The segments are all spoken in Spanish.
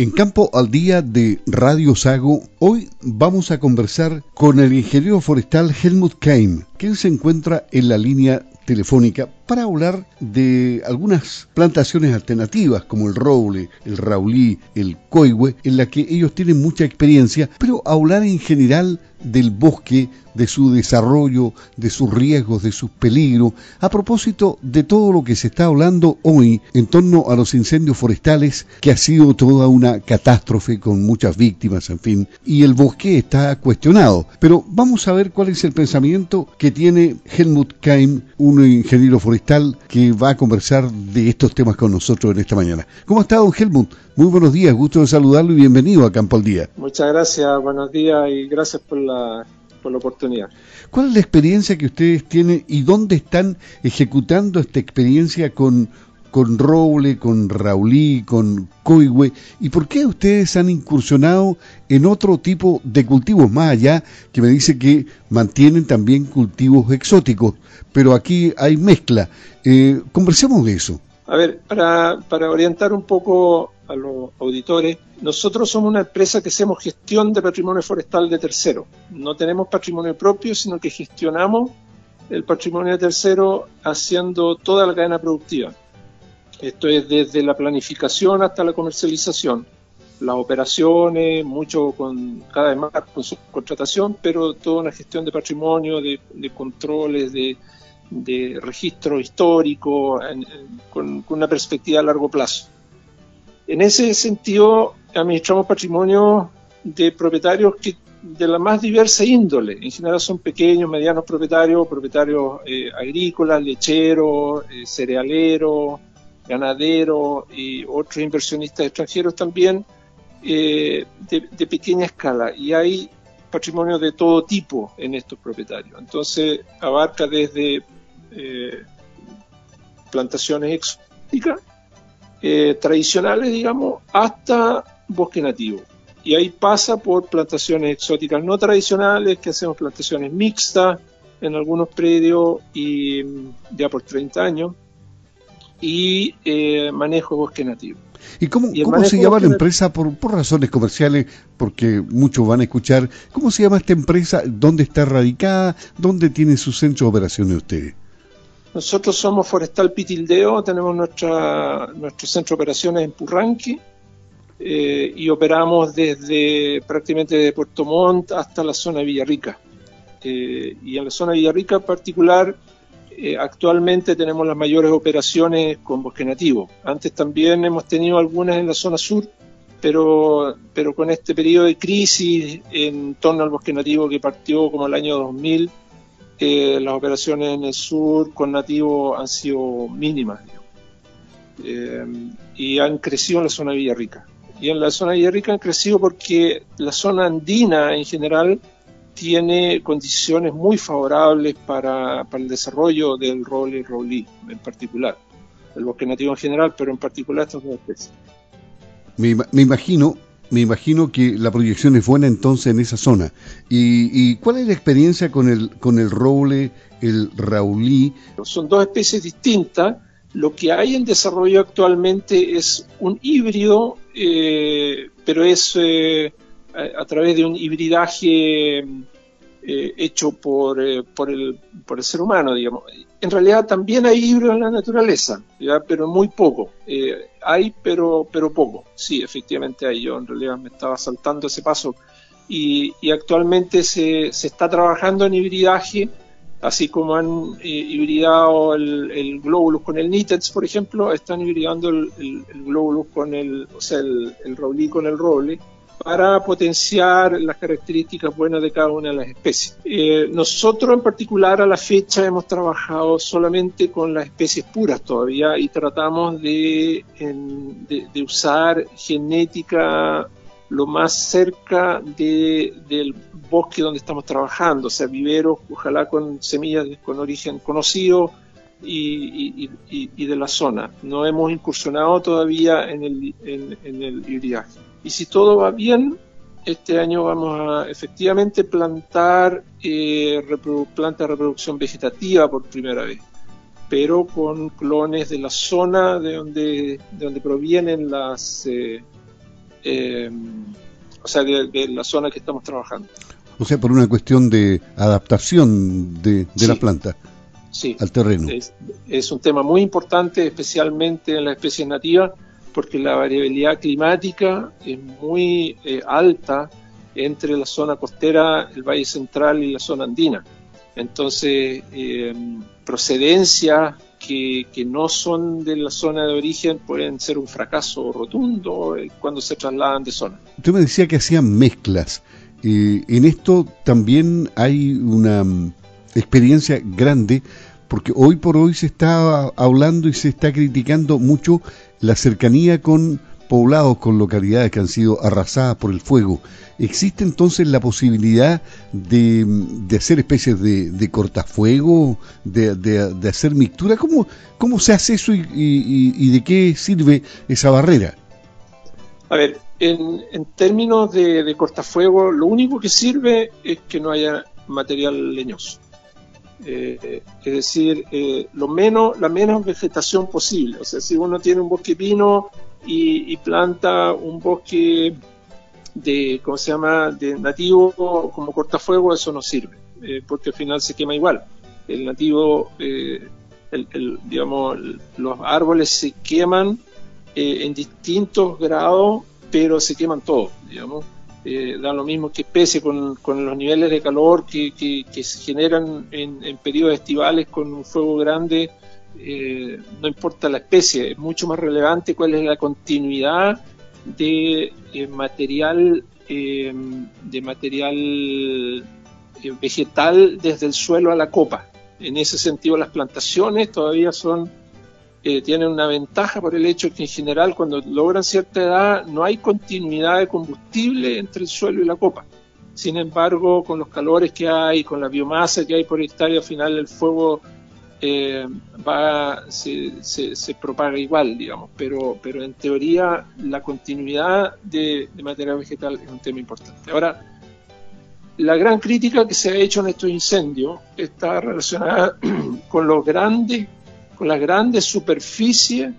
En Campo al Día de Radio Sago, hoy vamos a conversar con el ingeniero forestal Helmut Keim, quien se encuentra en la línea telefónica para hablar de algunas plantaciones alternativas como el roble, el raulí, el coihue, en la que ellos tienen mucha experiencia, pero hablar en general del bosque, de su desarrollo, de sus riesgos, de sus peligros, a propósito de todo lo que se está hablando hoy en torno a los incendios forestales, que ha sido toda una catástrofe con muchas víctimas, en fin, y el bosque está cuestionado. Pero vamos a ver cuál es el pensamiento que tiene Helmut Keim, un ingeniero forestal que va a conversar de estos temas con nosotros en esta mañana. ¿Cómo está, don Helmut? Muy buenos días, gusto de saludarlo y bienvenido a Campo al Día. Muchas gracias, buenos días y gracias por la, por la oportunidad. ¿Cuál es la experiencia que ustedes tienen y dónde están ejecutando esta experiencia con, con roble, con raulí, con coigüe? ¿Y por qué ustedes han incursionado en otro tipo de cultivos más allá que me dice que mantienen también cultivos exóticos? Pero aquí hay mezcla. Eh, conversemos de eso. A ver, para, para orientar un poco a los auditores, nosotros somos una empresa que hacemos gestión de patrimonio forestal de tercero. No tenemos patrimonio propio, sino que gestionamos el patrimonio de tercero haciendo toda la cadena productiva. Esto es desde la planificación hasta la comercialización, las operaciones, mucho con cada vez más con su contratación, pero toda una gestión de patrimonio, de, controles, de, registro histórico, con, una perspectiva a largo plazo. En ese sentido, administramos patrimonio de propietarios de la más diversa índole. En general son pequeños, medianos propietarios, propietarios eh, agrícolas, lecheros, eh, cerealeros, ganaderos y otros inversionistas extranjeros también eh, de, pequeña escala. Y hay patrimonio de todo tipo en estos propietarios. Entonces abarca desde plantaciones exóticas eh, tradicionales, digamos, hasta bosque nativo. Y ahí pasa por plantaciones exóticas no tradicionales, que hacemos plantaciones mixtas en algunos predios y mm, ya por 30 años, y eh, manejo bosque nativo. ¿Y cómo, cómo se llama la empresa por, por, razones comerciales? Porque muchos van a escuchar. ¿Cómo se llama esta empresa? ¿Dónde está radicada? ¿Dónde tiene su centro de operaciones ustedes? Nosotros somos Forestal Pitildeo, tenemos nuestra, nuestro centro de operaciones en Purranqui eh, y operamos desde prácticamente de Puerto Montt hasta la zona de Villarrica. Eh, y en la zona de Villarrica en particular, eh, actualmente tenemos las mayores operaciones con bosque nativo. Antes también hemos tenido algunas en la zona sur, pero, pero con este periodo de crisis en torno al bosque nativo que partió como el año 2000, las operaciones en el sur con nativos han sido mínimas eh, y han crecido en la zona de Villarrica. Y en la zona de Villarrica han crecido porque la zona andina en general tiene condiciones muy favorables para, el desarrollo del roble y roblí en particular. El bosque nativo en general, pero en particular estas dos especies. me imagino me imagino que la proyección es buena entonces en esa zona. ¿Y, cuál es la experiencia con el, con el roble, el raulí? Son dos especies distintas. Lo que hay en desarrollo actualmente es un híbrido, eh, pero es eh, a, través de un hibridaje eh, hecho por, eh, por, el, por el ser humano, digamos. En realidad también hay híbridos en la naturaleza, pero muy poco. Eh, hay, pero, pero poco. Sí, efectivamente hay. Yo en realidad me estaba saltando ese paso. Y, actualmente se, se, está trabajando en hibridaje, así como han hibridado el, el, globulus con el nitex, por ejemplo, están hibridando el, el, globulus con el, o sea, el, el con el roble para potenciar las características buenas de cada una de las especies. Eh, nosotros en particular a la fecha hemos trabajado solamente con las especies puras todavía y tratamos de, de, usar genética lo más cerca de, del bosque donde estamos trabajando, o sea, viveros, ojalá con semillas con origen conocido y, y, de la zona. No hemos incursionado todavía en el, en, en el hibridaje. Y si todo va bien, este año vamos a efectivamente plantar eh, plantas de reproducción vegetativa por primera vez, pero con clones de la zona de donde, de donde provienen las, eh, o sea, de, la zona que estamos trabajando. O sea, por una cuestión de adaptación de, la planta al terreno. Es, un tema muy importante, especialmente en las especies nativas, porque la variabilidad climática es muy eh, alta entre la zona costera, el Valle Central y la zona andina. Entonces, eh, procedencias que, no son de la zona de origen pueden ser un fracaso rotundo eh, cuando se trasladan de zona. Usted me decía que hacían mezclas. En esto también hay una mm, experiencia grande porque hoy por hoy se está hablando y se está criticando mucho la cercanía con poblados, con localidades que han sido arrasadas por el fuego. ¿Existe entonces la posibilidad de, hacer especies de, cortafuego, de, hacer mixtura? ¿Cómo, ¿Cómo se hace eso y, de qué sirve esa barrera? A ver, en, términos de, cortafuego, lo único que sirve es que no haya material leñoso. Eh, es decir, eh, lo menos, la menos vegetación posible. O sea, si uno tiene un bosque pino y, planta un bosque de, ¿cómo se llama?, de nativo como cortafuego, eso no sirve, eh, porque al final se quema igual. El nativo, digamos, los árboles se queman en distintos grados, pero se queman todos, digamos eh, da lo mismo que especie con, los niveles de calor que, se generan en, periodos estivales con un fuego grande, eh, no importa la especie, es mucho más relevante cuál es la continuidad de eh, material de material vegetal desde el suelo a la copa. En ese sentido, las plantaciones todavía son eh, tienen una ventaja por el hecho que en general cuando logran cierta edad no hay continuidad de combustible entre el suelo y la copa. Sin embargo, con los calores que hay, con la biomasa que hay por hectárea, al final el fuego eh, va, se, se, propaga igual, digamos, pero, pero en teoría la continuidad de, de material vegetal es un tema importante. Ahora, la gran crítica que se ha hecho en estos incendios está relacionada con los grandes con las grandes superficies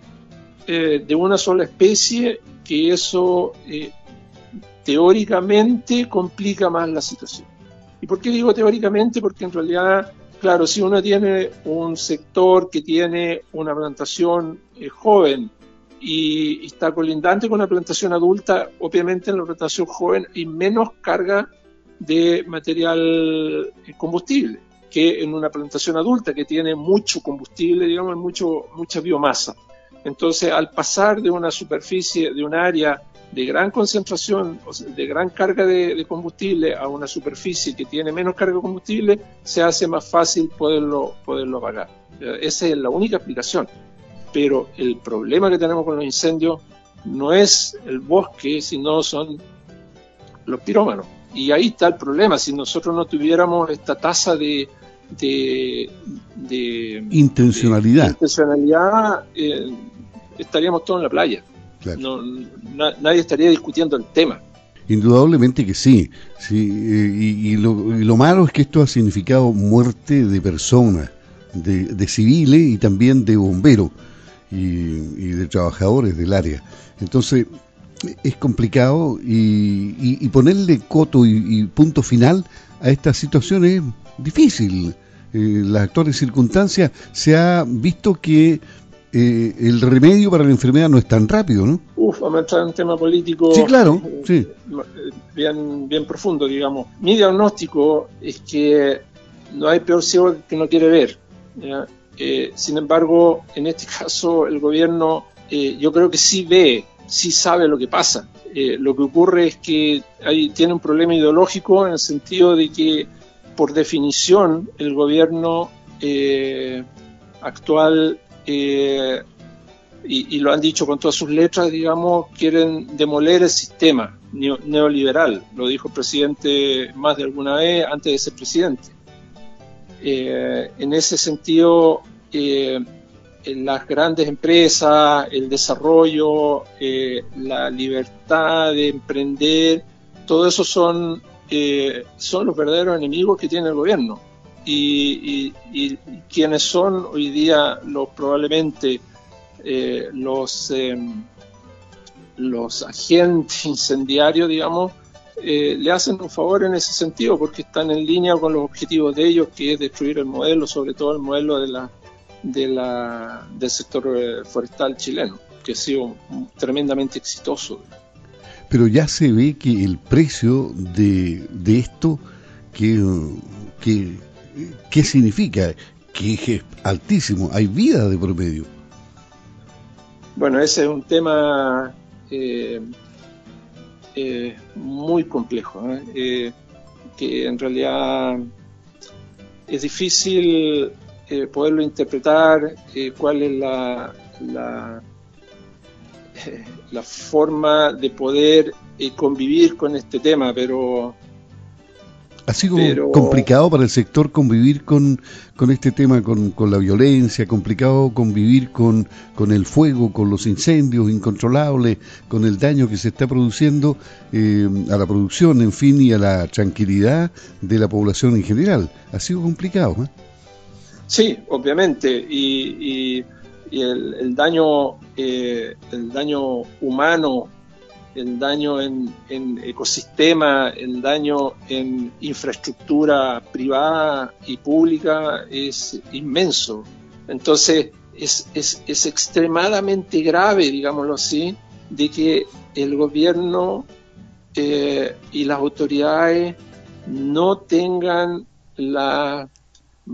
eh, de una sola especie, que eso eh, teóricamente complica más la situación. ¿Y por qué digo teóricamente? Porque en realidad, claro, si uno tiene un sector que tiene una plantación eh, joven y, está colindante con una plantación adulta, obviamente en la plantación joven hay menos carga de material combustible que en una plantación adulta que tiene mucho combustible, digamos, mucho, mucha biomasa. Entonces, al pasar de una superficie, de un área de gran concentración, de gran carga de, combustible a una superficie que tiene menos carga de combustible, se hace más fácil poderlo, poderlo apagar. Esa es la única explicación. Pero el problema que tenemos con los incendios no es el bosque, sino son los pirómanos. Y ahí está el problema. Si nosotros no tuviéramos esta tasa de, de, intencionalidad, intencionalidad eh, estaríamos todos en la playa. nadie estaría discutiendo el tema. Indudablemente que sí, sí eh, y, lo, malo es que esto ha significado muerte de personas, de, civiles y también de bomberos y, de trabajadores del área. Entonces, es complicado y, ponerle coto y, punto final a esta situación es difícil. Eh, las actuales circunstancias se ha visto que eh, el remedio para la enfermedad no es tan rápido, ¿no? Uf, vamos a entrar en un tema político sí, claro, eh, sí. bien, bien profundo, digamos. Mi diagnóstico es que no hay peor ciego que no quiere ver. sin embargo, en este caso, el gobierno yo creo que sí ve, sí sabe lo que pasa. lo que ocurre es que tiene un problema ideológico en el sentido de que por definición, el gobierno eh, actual, eh, y, lo han dicho con todas sus letras, digamos, quieren demoler el sistema neoliberal. Lo dijo el presidente más de alguna vez antes de ser presidente. Eh, en ese sentido, las grandes empresas, el desarrollo, la libertad de emprender, todo eso son son los verdaderos enemigos que tiene el gobierno. Y, quienes son hoy día los probablemente eh, los, eh, los agentes incendiarios, digamos, eh, le hacen un favor en ese sentido porque están en línea con los objetivos de ellos, que es destruir el modelo, sobre todo el modelo de la, de la, del sector eh, forestal chileno, que ha sido tremendamente exitoso. Pero ya se ve que el precio de, de esto, que, que, ¿qué significa? Que es altísimo, hay vida de promedio. Bueno, ese es un tema eh, eh, muy complejo, ¿eh? Eh, que en realidad es difícil poderlo interpretar, cuál es la, la, la, forma de poder convivir con este tema, pero ha sido complicado para el sector convivir con, con este tema, con, con, la violencia, complicado convivir con, con el fuego, con los incendios incontrolables, con el daño que se está produciendo eh, a la producción, en fin, y a la tranquilidad de la población en general. Ha sido complicado. ¿eh? Sí, obviamente, y, y, el, daño, eh, el daño humano el daño en, ecosistema, el daño en infraestructura privada y pública es inmenso. Entonces es, es, extremadamente grave, digámoslo así, de que el gobierno eh, y las autoridades no tengan la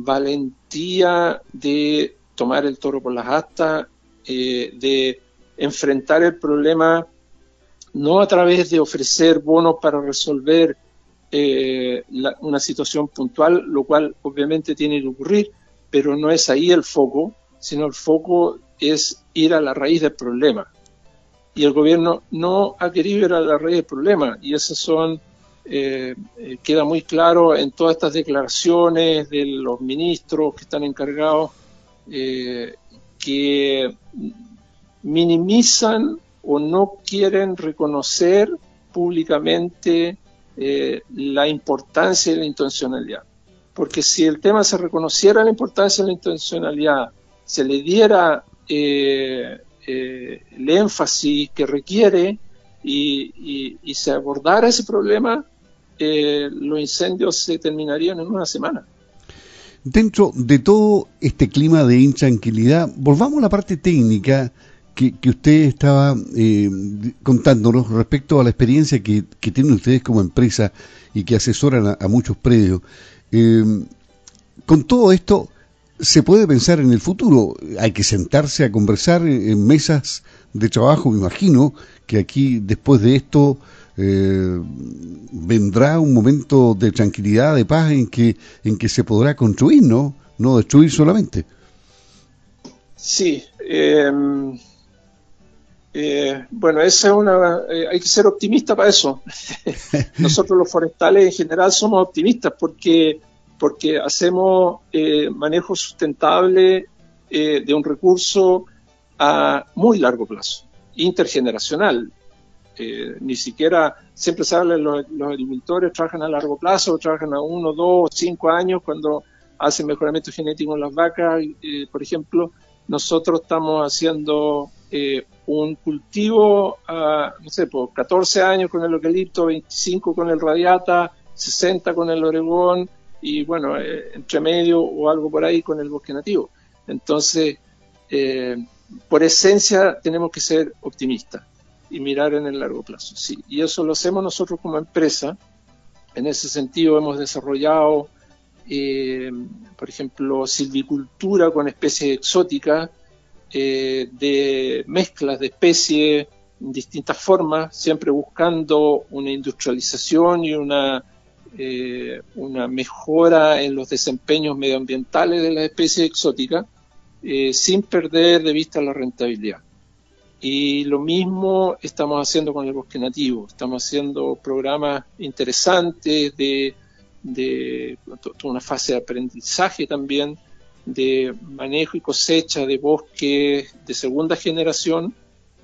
valentía de tomar el toro por las astas, eh, de enfrentar el problema no a través de ofrecer bonos para resolver eh, una situación puntual, lo cual obviamente tiene que ocurrir, pero no es ahí el foco, sino el foco es ir a la raíz del problema. Y el gobierno no ha querido ir a la raíz del problema, y eso son, eh, eh, queda muy claro en todas estas declaraciones de los ministros que están encargados, que minimizan o no quieren reconocer públicamente eh, la importancia de la intencionalidad. Porque si el tema se reconociera la importancia de la intencionalidad, se le diera eh, eh, el énfasis que requiere y, se abordara ese problema, los incendios se terminarían en una semana. Dentro de todo este clima de intranquilidad, volvamos a la parte técnica que, usted estaba eh, contándonos respecto a la experiencia que, tienen ustedes como empresa y que asesoran a, muchos predios. Eh, con todo esto, se puede pensar en el futuro. Hay que sentarse a conversar en mesas de trabajo, me imagino que aquí después de esto eh, vendrá un momento de tranquilidad, de paz en que, en que se podrá construir, ¿no? No destruir solamente. Sí, eh, eh, bueno, esa es una, eh, hay que ser optimista para eso. Nosotros los forestales en general somos optimistas porque, porque hacemos eh, manejo sustentable de un recurso a muy largo plazo, intergeneracional. Ni siquiera, siempre se habla, los, los agricultores trabajan a largo plazo, trabajan a uno, dos, cinco años cuando hacen mejoramiento genético en las vacas, por ejemplo. Nosotros estamos haciendo eh, un cultivo a, no sé, por 14 años con el eucalipto, 25 con el radiata, 60 con el oregón y bueno, eh, entre medio o algo por ahí con el bosque nativo. Entonces, eh, por esencia tenemos que ser optimistas y mirar en el largo plazo. Sí, y eso lo hacemos nosotros como empresa. En ese sentido hemos desarrollado, por ejemplo, silvicultura con especies exóticas eh, de mezclas de especies en distintas formas, siempre buscando una industrialización y una, eh, una mejora en los desempeños medioambientales de las especies exóticas, eh, sin perder de vista la rentabilidad. Y lo mismo estamos haciendo con el bosque nativo, estamos haciendo programas interesantes de, de una fase de aprendizaje también de manejo y cosecha de bosques de segunda generación,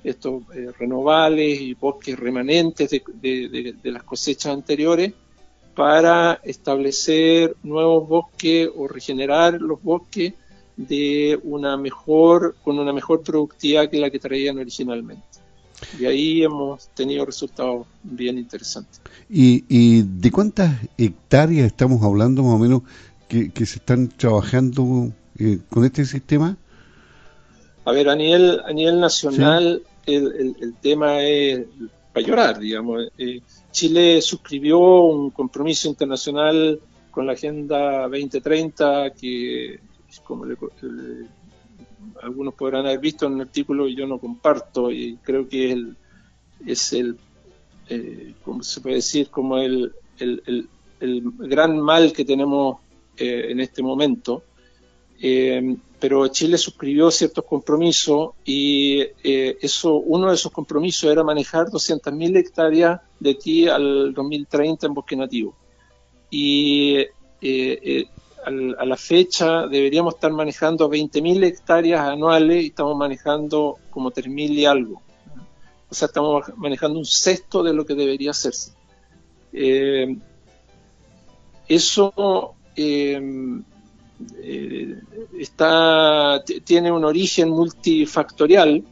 estos eh, renovables y bosques remanentes de, las cosechas anteriores, para establecer nuevos bosques o regenerar los bosques de una mejor, con una mejor productividad que la que traían originalmente. Y ahí hemos tenido resultados bien interesantes. ¿Y, de cuántas hectáreas estamos hablando más o menos que, se están trabajando eh, con este sistema? A ver, a nivel, a nivel nacional el, el, tema es para llorar, digamos. Eh, Chile suscribió un compromiso internacional con la Agenda 2030 que, como algunos podrán haber visto en el artículo, yo no comparto y creo que es el, es el eh, como se puede decir, como el, el, el, gran mal que tenemos eh, en este momento. Eh, pero Chile suscribió ciertos compromisos y eh, eso, uno de esos compromisos era manejar 200.000 hectáreas de aquí al 2030 en bosque nativo. Y eh, eh, a la fecha deberíamos estar manejando 20.000 hectáreas anuales y estamos manejando como 3.000 y algo. O sea, estamos manejando un sexto de lo que debería hacerse. eso eh, está, tiene un origen multifactorial.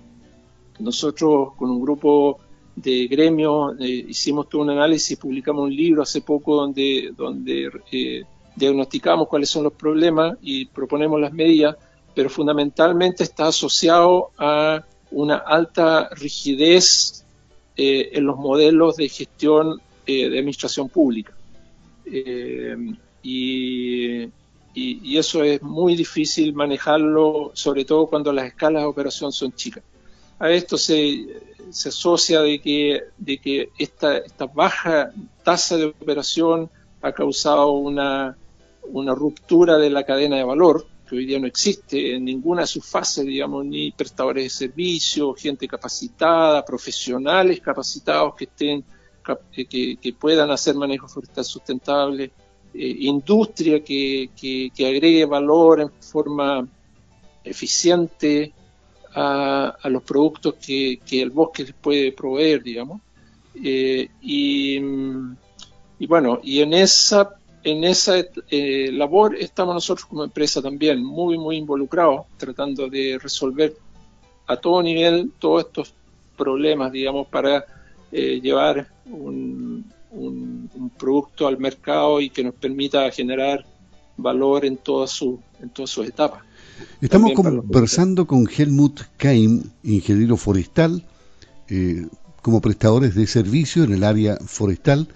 Nosotros con un grupo de gremio eh, hicimos todo un análisis, publicamos un libro hace poco donde, donde eh, diagnosticamos cuáles son los problemas y proponemos las medidas, pero fundamentalmente está asociado a una alta rigidez en los modelos de gestión de administración pública. y y, eso es muy difícil manejarlo, sobre todo cuando las escalas de operación son chicas. A esto se, se asocia de que, de que esta, esta baja tasa de operación ha causado una, una ruptura de la cadena de valor, que hoy día no existe en ninguna de sus fases, digamos, ni prestadores de servicios, gente capacitada, profesionales capacitados que estén que, que puedan hacer manejo forestal sustentable, eh, industria que, que, agregue valor en forma eficiente a, los productos que, el bosque les puede proveer, digamos. Eh, y, bueno, y en esa, en esa eh, labor estamos nosotros como empresa también muy, muy involucrados, tratando de resolver a todo nivel todos estos problemas, digamos, para llevar un, un, producto al mercado y que nos permita generar valor en todas sus en todas sus etapas. Estamos conversando con Helmut Keim, ingeniero forestal, eh, como prestadores de servicio en el área forestal.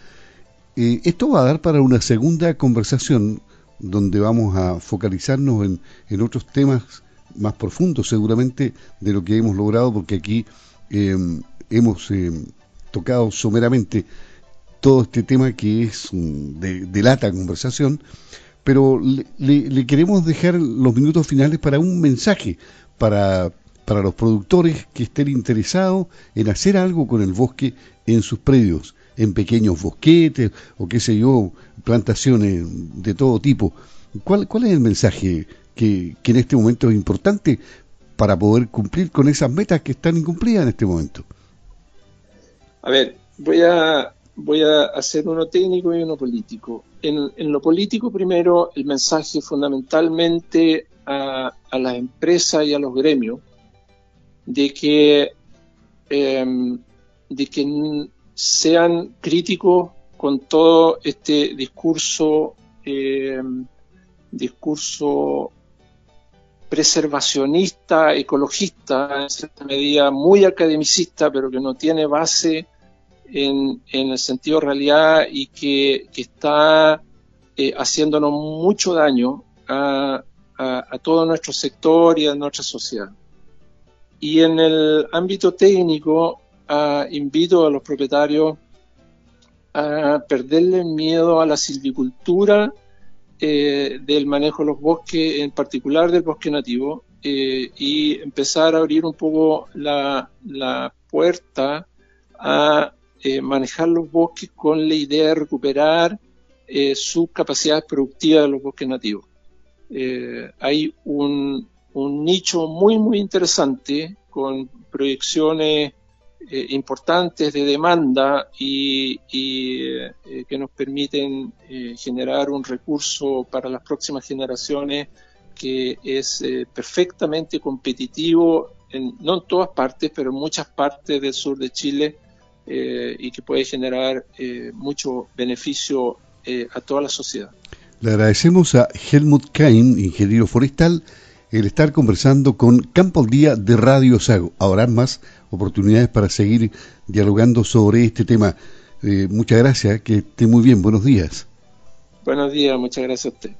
Eh, esto va a dar para una segunda conversación donde vamos a focalizarnos en, en otros temas más profundos seguramente de lo que hemos logrado porque aquí eh, hemos tocado someramente todo este tema que es de, lata conversación, pero le, queremos dejar los minutos finales para un mensaje para, para los productores que estén interesados en hacer algo con el bosque en sus predios, en pequeños bosquetes o qué sé yo, plantaciones de todo tipo. ¿Cuál, cuál es el mensaje que, que en este momento es importante para poder cumplir con esas metas que están incumplidas en este momento? A ver, voy a voy a hacer uno técnico y uno político. En, lo político, primero, el mensaje fundamentalmente a, las empresas y a los gremios de que, em, de que sean críticos con todo este discurso, em, discurso preservacionista, ecologista, en cierta medida muy academicista, pero que no tiene base en, el sentido realidad y que, está eh, haciéndonos mucho daño a, todo nuestro sector y a nuestra sociedad. Y en el ámbito técnico, invito a los propietarios a perderle miedo a la silvicultura eh, del manejo de los bosques, en particular del bosque nativo, eh, y empezar a abrir un poco la, la puerta a eh, manejar los bosques con la idea de recuperar sus capacidades productivas de los bosques nativos. Hay un, nicho muy, muy interesante con proyecciones importantes de demanda y, que nos permiten generar un recurso para las próximas generaciones que es perfectamente competitivo no en todas partes, pero en muchas partes del sur de Chile eh, y que puede generar eh, mucho beneficio eh, a toda la sociedad. Le agradecemos a Helmut Kain, ingeniero forestal, el estar conversando con Campo al Día de Radio Sago. Habrá más oportunidades para seguir dialogando sobre este tema. muchas gracias, que esté muy bien, buenos días. Buenos días, muchas gracias a usted.